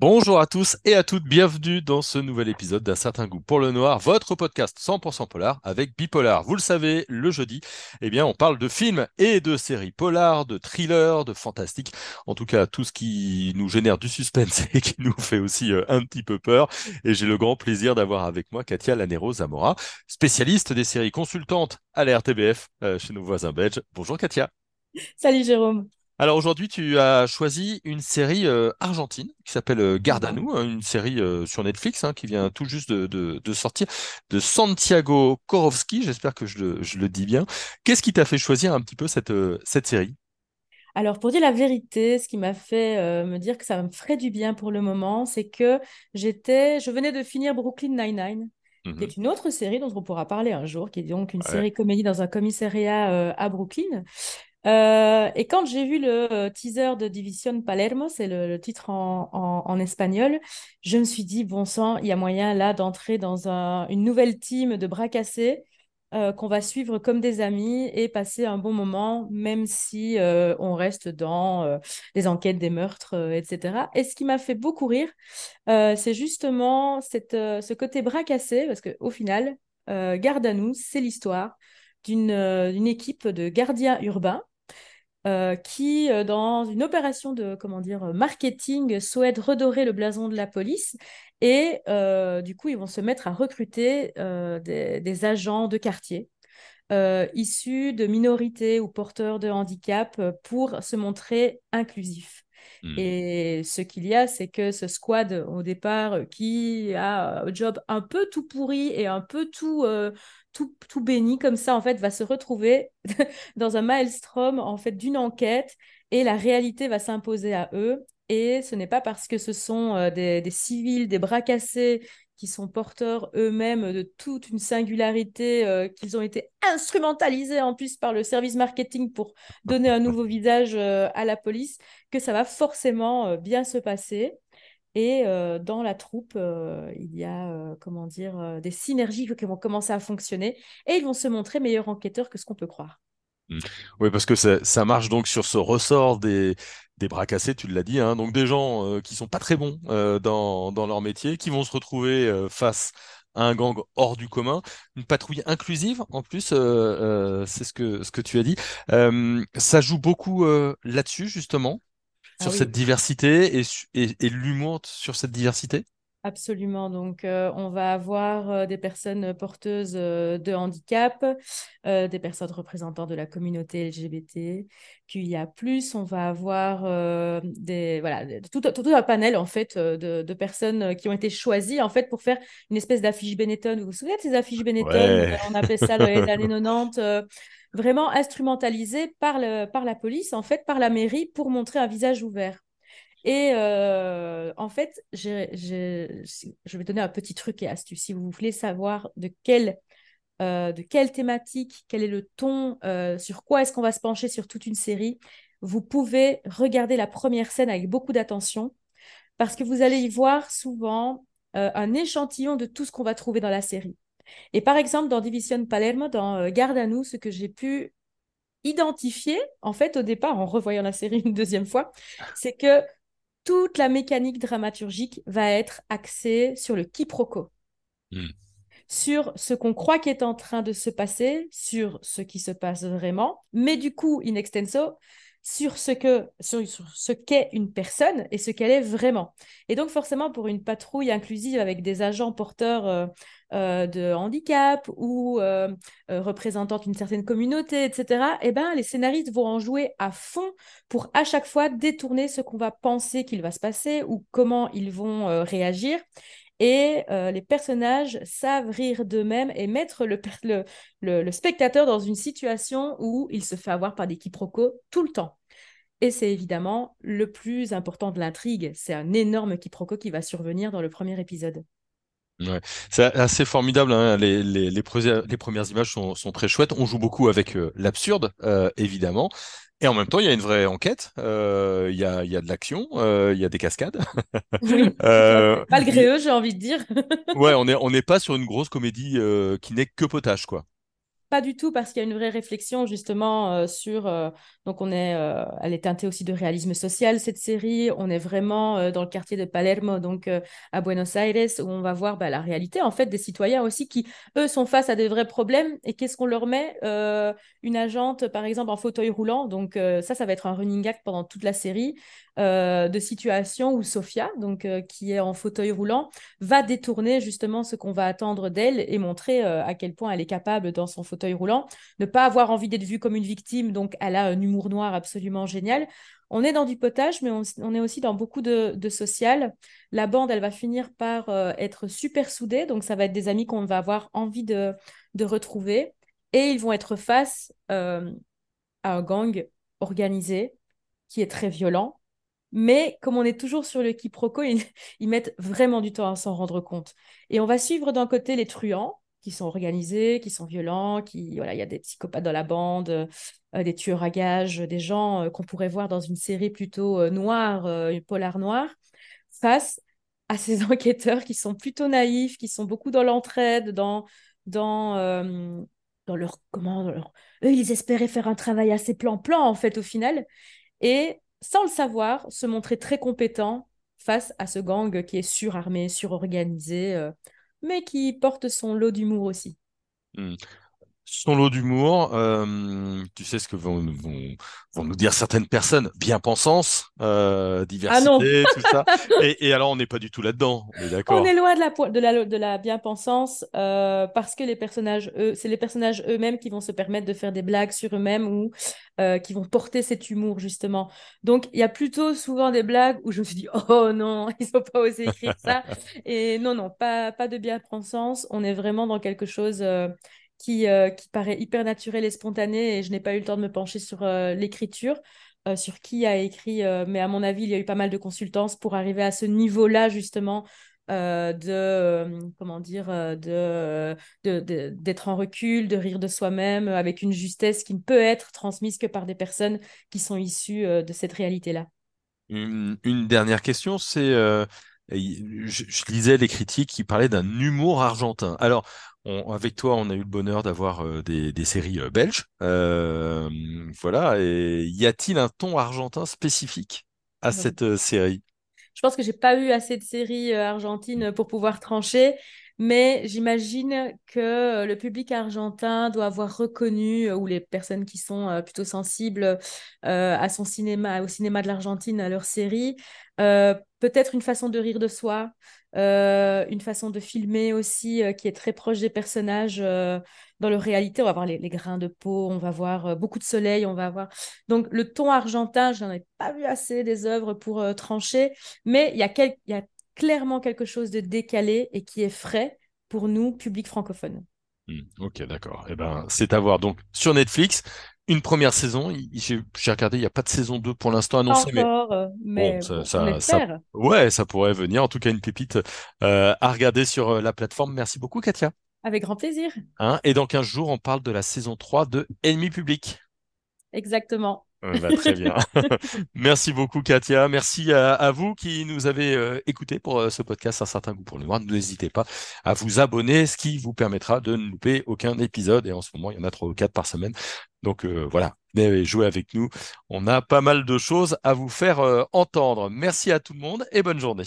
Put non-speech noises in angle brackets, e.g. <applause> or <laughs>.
Bonjour à tous et à toutes, bienvenue dans ce nouvel épisode d'un certain goût pour le noir, votre podcast 100% polar avec Bipolar. Vous le savez, le jeudi, eh bien, on parle de films et de séries polar, de thrillers, de fantastique, en tout cas tout ce qui nous génère du suspense <laughs> et qui nous fait aussi euh, un petit peu peur. Et j'ai le grand plaisir d'avoir avec moi Katia Lanero Zamora, spécialiste des séries consultante à la euh, chez nos voisins belges. Bonjour Katia. Salut Jérôme. Alors aujourd'hui, tu as choisi une série euh, argentine qui s'appelle euh, Garde à nous, hein, une série euh, sur Netflix hein, qui vient tout juste de, sortir, de Santiago Korowski, j'espère que je le, dis bien. Qu'est-ce qui t'a fait choisir un petit peu cette, cette série? Alors, pour dire la vérité, ce qui m'a fait me dire que ça me ferait du bien pour le moment, c'est que j'étais, je venais de finir Brooklyn Nine-Nine, qui est mhm. une autre série dont on pourra parler un jour, qui est donc une série comédie dans un commissariat à Brooklyn. Euh, et quand j'ai vu le euh, teaser de Division Palermo, c'est le, titre en, espagnol, je me suis dit, bon sang, il y a moyen là d'entrer dans une nouvelle team de bras cassés euh, qu'on va suivre comme des amis et passer un bon moment, même si on reste dans les enquêtes des meurtres, etc. Et ce qui m'a fait beaucoup rire, c'est justement ce côté bras cassé, parce qu'au final, Garde à nous, c'est l'histoire d'une équipe de gardiens urbains euh, qui, euh, dans une opération de marketing, souhaitent redorer le blason de la police. Et euh, du coup, ils vont se mettre à recruter des, agents de quartier. issus de minorités ou porteurs de handicap pour se montrer inclusifs. Hmm. Et ce qu'il y a, c'est que ce squad, au départ, qui a un job un peu tout pourri et un peu tout, tout, tout béni comme ça, en fait, va se retrouver <laughs> dans un maelstrom en fait d'une enquête et la réalité va s'imposer à eux. Et ce n'est pas parce que ce sont euh, des, des, civils, des bras cassés qui sont porteurs eux-mêmes de toute une singularité, euh, qu'ils ont été instrumentalisés en plus par le service marketing pour donner un nouveau visage euh, à la police, que ça va forcément bien se passer. Et dans la troupe, il y a comment dire des synergies qui vont commencer à fonctionner et ils vont se montrer meilleurs enquêteurs que ce qu'on peut croire. Mmh. Oui, parce que ça, marche donc sur ce ressort des, des bras cassés, tu l'as dit, hein, donc des gens qui sont pas très bons dans, dans, leur métier, qui vont se retrouver face à un gang hors du commun, une patrouille inclusive en plus, c'est ce que, ce que tu as dit. ça joue beaucoup là-dessus justement ah sur cette diversité et, et, l'humour sur cette diversité? Absolument. Donc, euh, on va avoir euh, des personnes porteuses euh, de handicap, des personnes représentant de la communauté LGBT, plus On va avoir des, voilà, tout, tout, un panel en fait de, de, personnes qui ont été choisies en fait pour faire une espèce d'affiche Benetton. Vous vous souvenez de ces affiches Benetton? On appelait ça dans les années <laughs> 90 vraiment instrumentalisé par, le, par la police, en fait, par la mairie, pour montrer un visage ouvert. Et euh, en fait, je vais donner un petit truc et astuce. Si vous voulez savoir de quelle, euh, de quelle thématique, quel est le ton, euh, sur quoi est-ce qu'on va se pencher sur toute une série, vous pouvez regarder la première scène avec beaucoup d'attention parce que vous allez y voir souvent un échantillon de tout ce qu'on va trouver dans la série. Et par exemple, dans Division Palermo, dans euh, Garde à nous, ce que j'ai pu identifier, en fait, au départ, en revoyant la série une deuxième fois, c'est que toute la mécanique dramaturgique va être axée sur le quiproquo. Hmm. Sur ce qu'on croit qui est en train de se passer, sur ce qui se passe vraiment, mais du coup, in extenso, sur ce que sur, ce qu'est une personne et ce qu'elle est vraiment. Et donc forcément pour une patrouille inclusive avec des agents porteurs euh, euh, de handicap ou euh, représentant une certaine communauté, etc. Eh ben les scénaristes vont en jouer à fond pour à chaque fois détourner ce qu'on va penser qu'il va se passer ou comment ils vont réagir. Et les personnages savent rire d'eux-mêmes et mettre le, spectateur dans une situation où il se fait avoir par des quiproquos tout le temps. Et c'est évidemment le plus important de l'intrigue. C'est un énorme quiproquo qui va survenir dans le premier épisode. C'est assez formidable. Hein. Les, premières images sont, sont, très chouettes. On joue beaucoup avec euh, l'absurde, euh, évidemment. Et en même temps, il y a une vraie enquête, euh, il, y a, il y a de l'action, euh, il y a des cascades. <laughs> Oui, euh, malgré eux, j'ai envie de dire. ouais, on <laughs> n'est on est pas sur une grosse comédie qui n'est que potage, quoi. Pas du tout parce qu'il y a une vraie réflexion justement euh, sur. Euh, donc, on est, euh, elle est teintée aussi de réalisme social, cette série. On est vraiment dans le quartier de Palermo, donc à Buenos Aires, où on va voir bah, la réalité en fait des citoyens aussi qui, eux, sont face à des vrais problèmes. Et qu'est-ce qu'on leur met Une agente, par exemple, en fauteuil roulant? Donc, ça, ça va être un running act pendant toute la série. De situation où Sofia, donc qui est en fauteuil roulant, va détourner justement ce qu'on va attendre d'elle et montrer à quel point elle est capable dans son fauteuil roulant, ne pas avoir envie d'être vue comme une victime, donc elle a un humour noir absolument génial. On est dans du potage, mais on, est aussi dans beaucoup de, social. La bande, elle va finir par euh, être super soudée, donc ça va être des amis qu'on va avoir envie de, retrouver. Et ils vont être face euh, à un gang organisé qui est très violent. Mais comme on est toujours sur le quiproquo, ils, <laughs> ils mettent vraiment du temps à s'en rendre compte. Et on va suivre d'un côté les truands, qui sont organisés, qui sont violents, qui voilà, il y a des psychopathes dans la bande, euh, des tueurs à gages, des gens euh, qu'on pourrait voir dans une série plutôt euh, noire, polar noir, face à ces <laughs> enquêteurs qui sont plutôt naïfs, qui sont beaucoup dans l'entraide, dans dans dans leur comment leur... eux ils espéraient faire un travail assez plan-plan en fait au final et sans le savoir se montrer très compétents face à ce gang qui est surarmé, surorganisé mais qui porte son lot d'humour aussi. Hmm. Son lot d'humour, euh, tu sais ce que vont, vont, nous dire certaines personnes, bien-pensance, euh, diversité, ah tout ça. <laughs> Et, alors, on n'est pas du tout là-dedans, on. On est loin de la, de la, de la bien-pensance euh, parce que les personnages, eux, c'est les personnages eux-mêmes qui vont se permettre de faire des blagues sur eux-mêmes ou qui vont porter cet humour, justement. Donc, il y a plutôt souvent des blagues où je me suis dit, <laughs> oh non, ils n'ont pas osé écrire ça. <laughs> Et non, non, pas, pas de bien-pensance. On est vraiment dans quelque chose qui, euh, qui paraît hyper naturel et spontané et je n'ai pas eu le temps de me pencher sur euh, l'écriture, euh, sur qui a écrit, mais à mon avis, il y a eu pas mal de consultances pour arriver à ce niveau-là justement de, comment dire, de, d'être en recul, de rire de soi-même avec une justesse qui ne peut être transmise que par des personnes qui sont issues de cette réalité-là. Une, dernière question, c'est je, lisais les critiques qui parlaient d'un humour argentin. Alors, avec toi, on a eu le bonheur d'avoir euh, des, séries euh, belges. Euh, voilà. Et y a-t-il un ton argentin spécifique à cette série? Je pense que j'ai pas eu assez de séries argentines pour pouvoir trancher mais j'imagine que le public argentin doit avoir reconnu, ou les personnes qui sont plutôt sensibles à son cinéma, au cinéma de l'Argentine, à leur série, peut-être une façon de rire de soi, euh, une façon de filmer aussi euh, qui est très proche des personnages euh, dans leur réalité. On va voir les, grains de peau, on va voir beaucoup de soleil, on va voir. Donc le ton argentin, je n'en ai pas vu assez des œuvres pour trancher, mais il y, a y a clairement quelque chose de décalé et qui est frais pour nous, public francophone. Hmm, ok, d'accord. Eh ben, c'est à voir donc sur Netflix une première saison. J'ai regardé, il n'y a pas de saison 2 pour l'instant annoncée. mais, bon, ça, ouais, ça pourrait venir. En tout cas, une pépite euh, à regarder sur euh, la plateforme. Merci beaucoup, Katia. Avec grand plaisir. Hein, et dans 15 jours, on parle de la saison 3 de Ennemi public. Exactement. Euh, bah, très bien. <laughs> Merci beaucoup, Katia. Merci à, vous qui nous avez euh, écoutés pour euh, ce podcast Un certain goût pour le noir. N'hésitez pas à vous abonner, ce qui vous permettra de ne louper aucun épisode. Et en ce moment, il y en a trois ou quatre par semaine. Donc voilà, venez jouer avec nous. On a pas mal de choses à vous faire entendre. Merci à tout le monde et bonne journée.